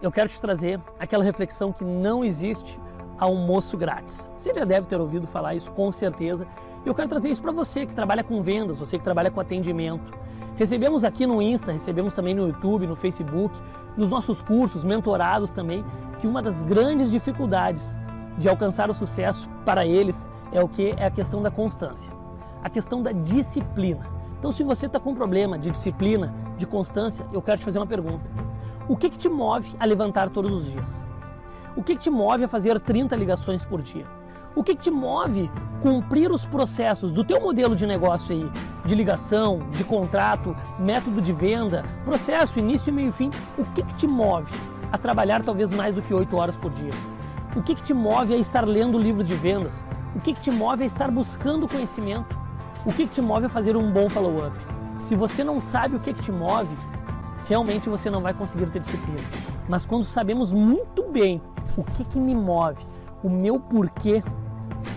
eu quero te trazer aquela reflexão que não existe almoço grátis. Você já deve ter ouvido falar isso com certeza. E eu quero trazer isso para você que trabalha com vendas, você que trabalha com atendimento. Recebemos aqui no Insta, recebemos também no YouTube, no Facebook, nos nossos cursos, mentorados também, que uma das grandes dificuldades de alcançar o sucesso para eles é o que? É a questão da constância, a questão da disciplina. Então, se você está com problema de disciplina, de constância, eu quero te fazer uma pergunta. O que, que te move a levantar todos os dias? O que, que te move a fazer 30 ligações por dia? O que, que te move cumprir os processos do teu modelo de negócio aí, de ligação, de contrato, método de venda, processo, início, meio e fim? O que, que te move a trabalhar talvez mais do que 8 horas por dia? O que, que te move a estar lendo livros de vendas? O que, que te move a estar buscando conhecimento? O que, que te move a fazer um bom follow-up? Se você não sabe o que, que te move, realmente você não vai conseguir ter disciplina. Mas quando sabemos muito bem o que, que me move, o meu porquê,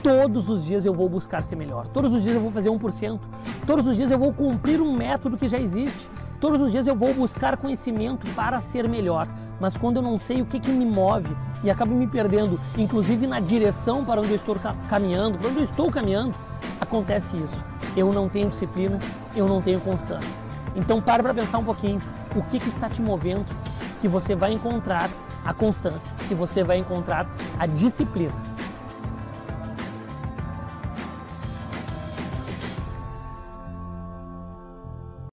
todos os dias eu vou buscar ser melhor. Todos os dias eu vou fazer 1%. Todos os dias eu vou cumprir um método que já existe. Todos os dias eu vou buscar conhecimento para ser melhor. Mas quando eu não sei o que, que me move e acabo me perdendo, inclusive na direção para onde eu estou caminhando, para onde eu estou caminhando, acontece isso. Eu não tenho disciplina, eu não tenho constância. Então pare para pensar um pouquinho o que, que está te movendo, que você vai encontrar a constância, que você vai encontrar a disciplina.